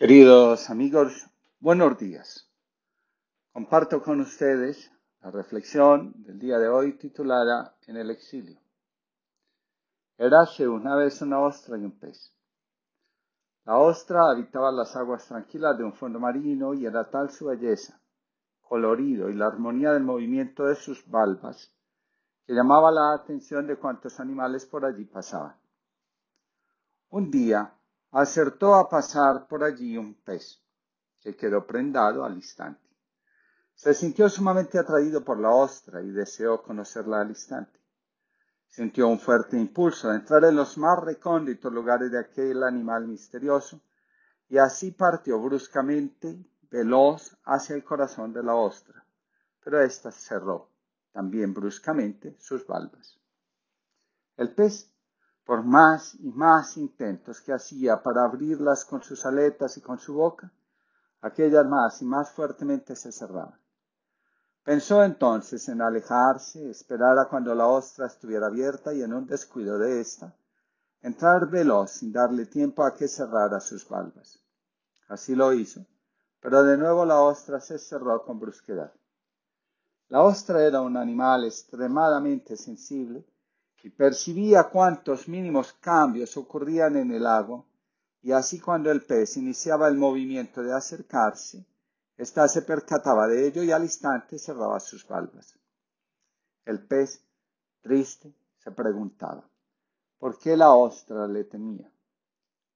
Queridos amigos, buenos días. Comparto con ustedes la reflexión del día de hoy titulada En el exilio. Érase una vez una ostra y un pez. La ostra habitaba las aguas tranquilas de un fondo marino y era tal su belleza, colorido y la armonía del movimiento de sus valvas que llamaba la atención de cuantos animales por allí pasaban. Un día acertó a pasar por allí un pez, que quedó prendado al instante. Se sintió sumamente atraído por la ostra y deseó conocerla al instante. Sintió un fuerte impulso de entrar en los más recónditos lugares de aquel animal misterioso, y así partió bruscamente, veloz, hacia el corazón de la ostra, pero ésta cerró, también bruscamente, sus valvas. El pez por más y más intentos que hacía para abrirlas con sus aletas y con su boca, aquellas más y más fuertemente se cerraban. Pensó entonces en alejarse, esperar a cuando la ostra estuviera abierta y en un descuido de ésta, entrar veloz sin darle tiempo a que cerrara sus valvas. Así lo hizo, pero de nuevo la ostra se cerró con brusquedad. La ostra era un animal extremadamente sensible y percibía cuántos mínimos cambios ocurrían en el agua, y así cuando el pez iniciaba el movimiento de acercarse, ésta se percataba de ello y al instante cerraba sus valvas. El pez, triste, se preguntaba, ¿por qué la ostra le temía?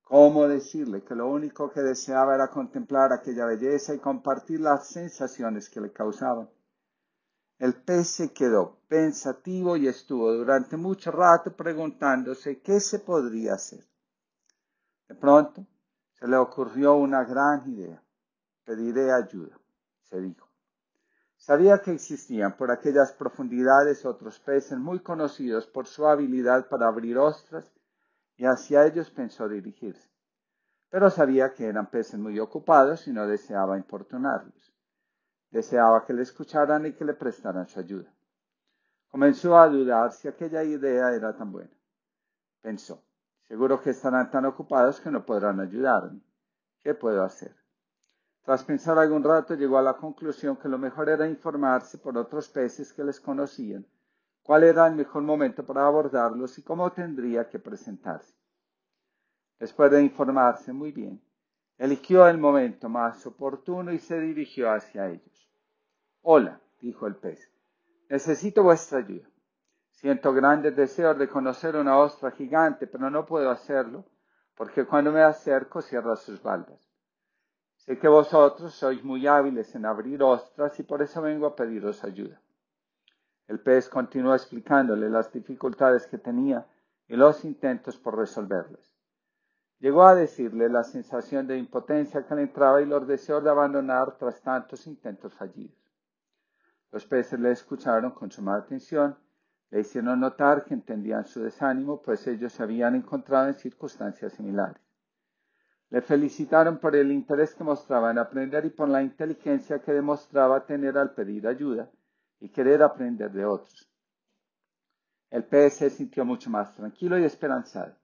¿Cómo decirle que lo único que deseaba era contemplar aquella belleza y compartir las sensaciones que le causaban? El pez se quedó pensativo y estuvo durante mucho rato preguntándose qué se podría hacer. De pronto se le ocurrió una gran idea. Pediré ayuda, se dijo. Sabía que existían por aquellas profundidades otros peces muy conocidos por su habilidad para abrir ostras y hacia ellos pensó dirigirse. Pero sabía que eran peces muy ocupados y no deseaba importunarlos. Deseaba que le escucharan y que le prestaran su ayuda. Comenzó a dudar si aquella idea era tan buena. Pensó, seguro que estarán tan ocupados que no podrán ayudarme. ¿Qué puedo hacer? Tras pensar algún rato llegó a la conclusión que lo mejor era informarse por otros peces que les conocían cuál era el mejor momento para abordarlos y cómo tendría que presentarse. Después de informarse muy bien, eligió el momento más oportuno y se dirigió hacia ellos. Hola, dijo el pez, necesito vuestra ayuda. Siento grandes deseos de conocer una ostra gigante, pero no puedo hacerlo porque cuando me acerco cierra sus baldas. Sé que vosotros sois muy hábiles en abrir ostras y por eso vengo a pediros ayuda. El pez continuó explicándole las dificultades que tenía y los intentos por resolverlas. Llegó a decirle la sensación de impotencia que le entraba y los deseos de abandonar tras tantos intentos fallidos. Los peces le escucharon con suma atención, le hicieron notar que entendían su desánimo, pues ellos se habían encontrado en circunstancias similares. Le felicitaron por el interés que mostraba en aprender y por la inteligencia que demostraba tener al pedir ayuda y querer aprender de otros. El pez se sintió mucho más tranquilo y esperanzado.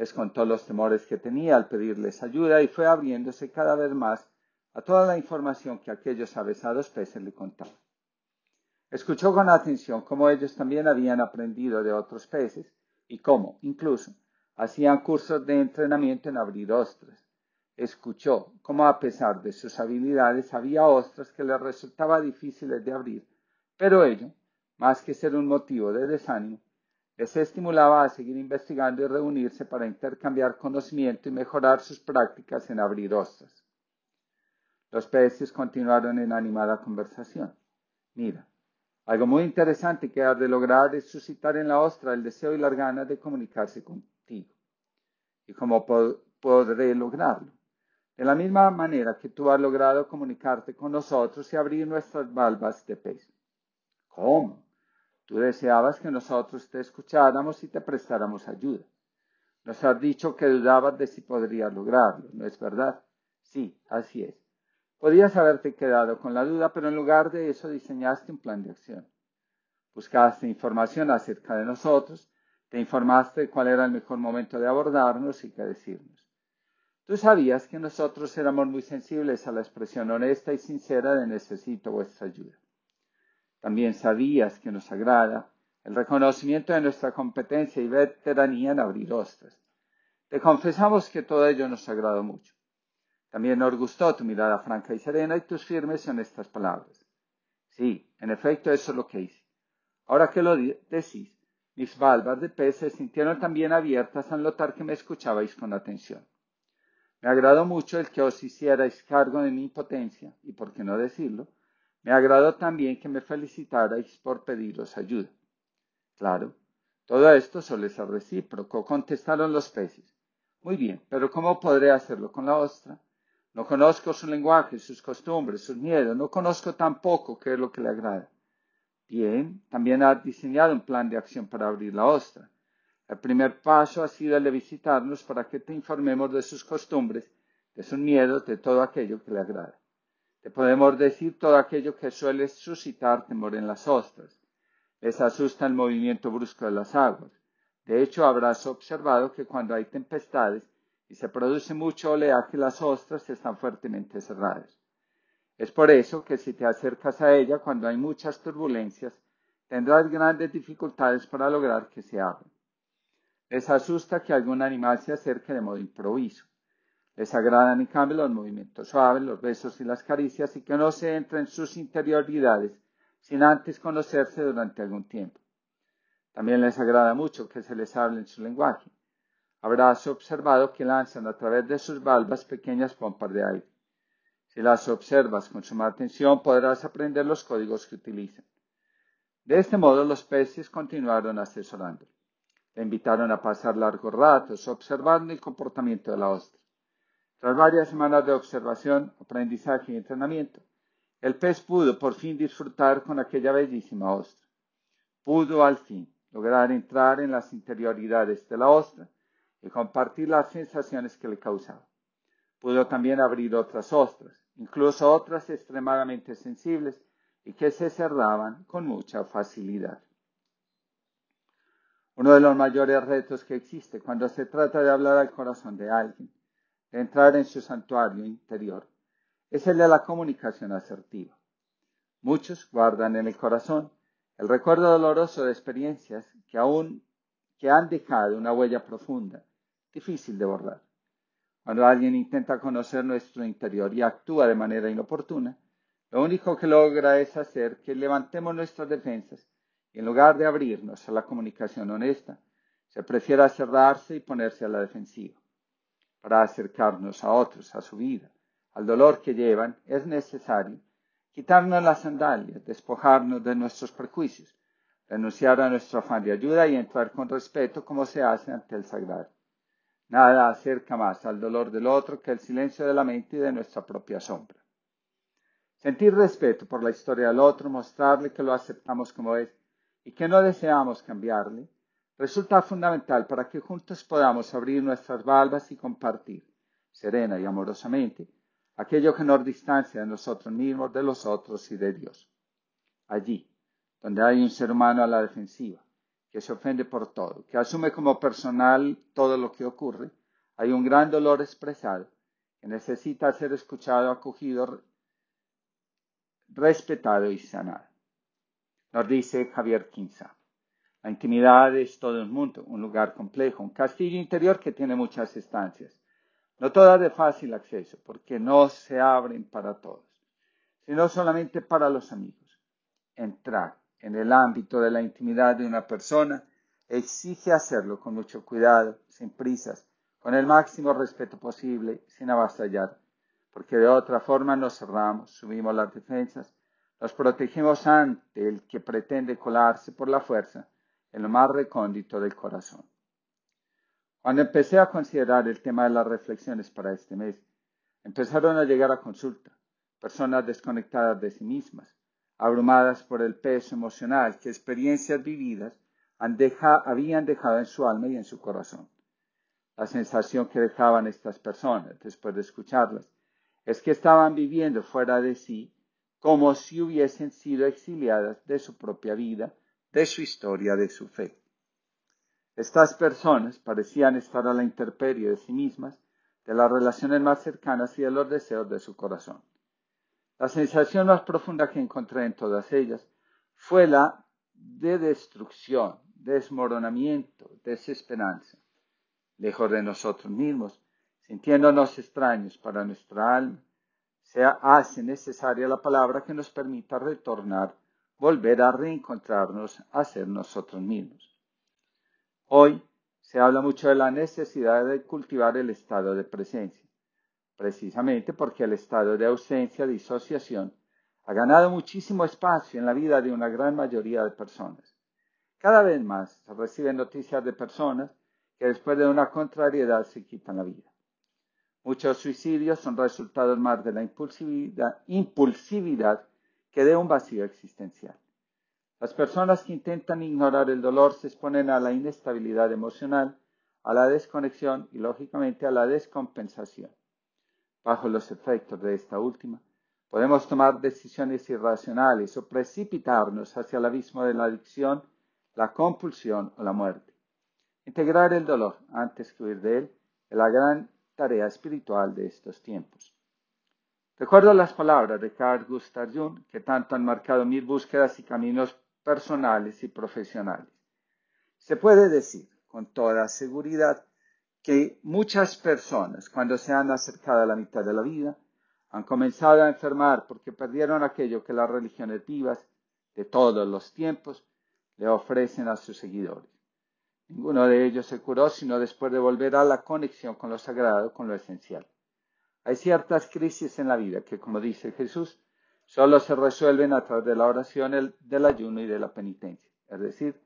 Les contó los temores que tenía al pedirles ayuda y fue abriéndose cada vez más a toda la información que aquellos avesados peces le contaban. Escuchó con atención cómo ellos también habían aprendido de otros peces y cómo, incluso, hacían cursos de entrenamiento en abrir ostras. Escuchó cómo a pesar de sus habilidades había ostras que les resultaba difíciles de abrir, pero ello, más que ser un motivo de desánimo, les estimulaba a seguir investigando y reunirse para intercambiar conocimiento y mejorar sus prácticas en abrir ostras. Los peces continuaron en animada conversación. Mira, algo muy interesante que has de lograr es suscitar en la ostra el deseo y las ganas de comunicarse contigo. ¿Y cómo podré lograrlo? De la misma manera que tú has logrado comunicarte con nosotros y abrir nuestras valvas de pez. ¿Cómo? Tú deseabas que nosotros te escucháramos y te prestáramos ayuda. Nos has dicho que dudabas de si podrías lograrlo, ¿no es verdad? Sí, así es. Podías haberte quedado con la duda, pero en lugar de eso diseñaste un plan de acción. Buscaste información acerca de nosotros, te informaste de cuál era el mejor momento de abordarnos y qué decirnos. Tú sabías que nosotros éramos muy sensibles a la expresión honesta y sincera de necesito vuestra ayuda. También sabías que nos agrada el reconocimiento de nuestra competencia y veteranía en abrir ostras. Te confesamos que todo ello nos agradó mucho. También nos gustó tu mirada franca y serena y tus firmes en estas palabras. Sí, en efecto, eso es lo que hice. Ahora que lo decís, mis valvas de pez se sintieron también abiertas al notar que me escuchabais con atención. Me agradó mucho el que os hicierais cargo de mi impotencia, y por qué no decirlo, me agradó también que me felicitarais por pediros ayuda. Claro, todo esto suele ser recíproco, contestaron los peces. Muy bien, pero ¿cómo podré hacerlo con la ostra? No conozco su lenguaje, sus costumbres, sus miedos, no conozco tampoco qué es lo que le agrada. Bien, también ha diseñado un plan de acción para abrir la ostra. El primer paso ha sido el de visitarnos para que te informemos de sus costumbres, de sus miedos, de todo aquello que le agrada. Te podemos decir todo aquello que suele suscitar temor en las ostras. Les asusta el movimiento brusco de las aguas. De hecho, habrás observado que cuando hay tempestades y se produce mucho oleaje, las ostras están fuertemente cerradas. Es por eso que si te acercas a ella cuando hay muchas turbulencias, tendrás grandes dificultades para lograr que se abran. Les asusta que algún animal se acerque de modo improviso. Les agradan en cambio los movimientos suaves, los besos y las caricias y que no se entre en sus interioridades sin antes conocerse durante algún tiempo. También les agrada mucho que se les hable en su lenguaje habrás observado que lanzan a través de sus valvas pequeñas pompas de aire. Si las observas con suma atención, podrás aprender los códigos que utilizan. De este modo, los peces continuaron asesorando. Le invitaron a pasar largos ratos observando el comportamiento de la ostra. Tras varias semanas de observación, aprendizaje y entrenamiento, el pez pudo por fin disfrutar con aquella bellísima ostra. Pudo al fin lograr entrar en las interioridades de la ostra y compartir las sensaciones que le causaba. Pudo también abrir otras ostras, incluso otras extremadamente sensibles y que se cerraban con mucha facilidad. Uno de los mayores retos que existe cuando se trata de hablar al corazón de alguien, de entrar en su santuario interior, es el de la comunicación asertiva. Muchos guardan en el corazón el recuerdo doloroso de experiencias que aún que han dejado una huella profunda difícil de borrar. Cuando alguien intenta conocer nuestro interior y actúa de manera inoportuna, lo único que logra es hacer que levantemos nuestras defensas y en lugar de abrirnos a la comunicación honesta, se prefiera cerrarse y ponerse a la defensiva. Para acercarnos a otros, a su vida, al dolor que llevan, es necesario quitarnos las sandalias, despojarnos de nuestros prejuicios, renunciar a nuestro afán de ayuda y entrar con respeto como se hace ante el sagrado. Nada acerca más al dolor del otro que el silencio de la mente y de nuestra propia sombra. Sentir respeto por la historia del otro, mostrarle que lo aceptamos como es y que no deseamos cambiarle, resulta fundamental para que juntos podamos abrir nuestras valvas y compartir, serena y amorosamente, aquello que nos distancia de nosotros mismos, de los otros y de Dios. Allí, donde hay un ser humano a la defensiva, que se ofende por todo, que asume como personal todo lo que ocurre, hay un gran dolor expresado que necesita ser escuchado, acogido, respetado y sanado. Nos dice Javier Quinza. La intimidad es todo un mundo, un lugar complejo, un castillo interior que tiene muchas estancias. No todas de fácil acceso, porque no se abren para todos, sino solamente para los amigos. Entrar, en el ámbito de la intimidad de una persona, exige hacerlo con mucho cuidado, sin prisas, con el máximo respeto posible, sin avasallar, porque de otra forma nos cerramos, subimos las defensas, nos protegemos ante el que pretende colarse por la fuerza en lo más recóndito del corazón. Cuando empecé a considerar el tema de las reflexiones para este mes, empezaron a llegar a consulta personas desconectadas de sí mismas, abrumadas por el peso emocional que experiencias vividas habían dejado en su alma y en su corazón. La sensación que dejaban estas personas después de escucharlas es que estaban viviendo fuera de sí como si hubiesen sido exiliadas de su propia vida, de su historia, de su fe. Estas personas parecían estar a la intemperie de sí mismas, de las relaciones más cercanas y de los deseos de su corazón. La sensación más profunda que encontré en todas ellas fue la de destrucción, desmoronamiento, desesperanza. Lejos de nosotros mismos, sintiéndonos extraños para nuestra alma, se hace necesaria la palabra que nos permita retornar, volver a reencontrarnos, a ser nosotros mismos. Hoy se habla mucho de la necesidad de cultivar el estado de presencia, precisamente porque el estado de ausencia, disociación, ha ganado muchísimo espacio en la vida de una gran mayoría de personas. Cada vez más se reciben noticias de personas que después de una contrariedad se quitan la vida. Muchos suicidios son resultados más de la impulsividad, impulsividad que de un vacío existencial. Las personas que intentan ignorar el dolor se exponen a la inestabilidad emocional, a la desconexión y, lógicamente, a la descompensación. Bajo los efectos de esta última, podemos tomar decisiones irracionales o precipitarnos hacia el abismo de la adicción, la compulsión o la muerte. Integrar el dolor antes que huir de él es la gran tarea espiritual de estos tiempos. Recuerdo las palabras de Carl Gustav Jung que tanto han marcado mis búsquedas y caminos personales y profesionales. Se puede decir con toda seguridad que muchas personas, cuando se han acercado a la mitad de la vida, han comenzado a enfermar porque perdieron aquello que las religiones vivas de todos los tiempos le ofrecen a sus seguidores. Ninguno de ellos se curó sino después de volver a la conexión con lo sagrado, con lo esencial. Hay ciertas crisis en la vida que, como dice Jesús, solo se resuelven a través de la oración, del ayuno y de la penitencia, es decir,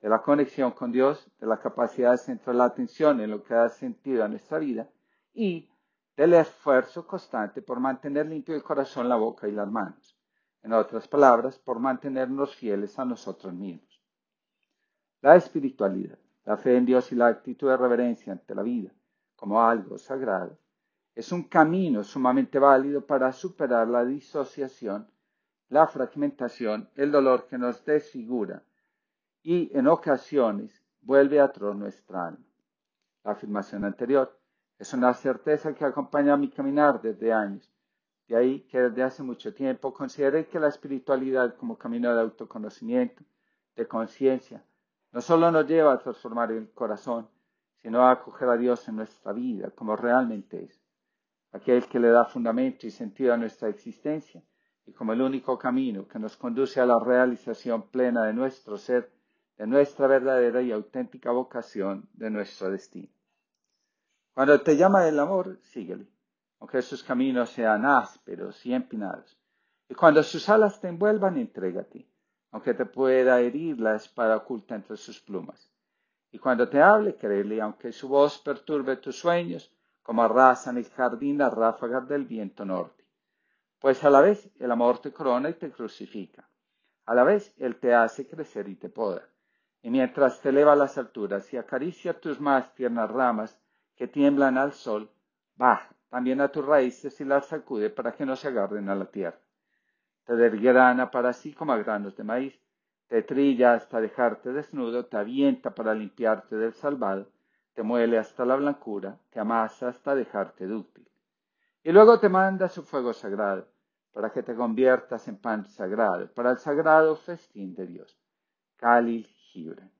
de la conexión con Dios, de la capacidad de centrar la atención en lo que da sentido a nuestra vida y del esfuerzo constante por mantener limpio el corazón, la boca y las manos. En otras palabras, por mantenernos fieles a nosotros mismos. La espiritualidad, la fe en Dios y la actitud de reverencia ante la vida como algo sagrado es un camino sumamente válido para superar la disociación, la fragmentación, el dolor que nos desfigura y en ocasiones vuelve a atroz nuestra alma. La afirmación anterior es una certeza que acompaña mi caminar desde años. De ahí que desde hace mucho tiempo consideré que la espiritualidad como camino de autoconocimiento, de conciencia, no solo nos lleva a transformar el corazón, sino a acoger a Dios en nuestra vida como realmente es aquel que le da fundamento y sentido a nuestra existencia y como el único camino que nos conduce a la realización plena de nuestro ser, de nuestra verdadera y auténtica vocación, de nuestro destino. Cuando te llama el amor, síguele, aunque sus caminos sean ásperos y empinados. Y cuando sus alas te envuelvan, entrégate, aunque te pueda herir la espada oculta entre sus plumas. Y cuando te hable, créele, aunque su voz perturbe tus sueños, como arrasan el jardín las ráfagas del viento norte. Pues a la vez el amor te corona y te crucifica. A la vez él te hace crecer y te poda. Y mientras te eleva a las alturas y acaricia tus más tiernas ramas que tiemblan al sol, baja también a tus raíces y las sacude para que no se agarren a la tierra. Te desgrana para sí como a granos de maíz, te trilla hasta dejarte desnudo, te avienta para limpiarte del salvado, te muele hasta la blancura, te amasa hasta dejarte dúctil. Y luego te manda su fuego sagrado, para que te conviertas en pan sagrado, para el sagrado festín de Dios. Khalil Gibran.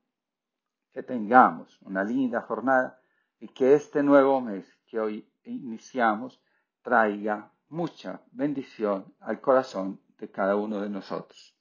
Que tengamos una linda jornada y que este nuevo mes que hoy iniciamos traiga mucha bendición al corazón de cada uno de nosotros.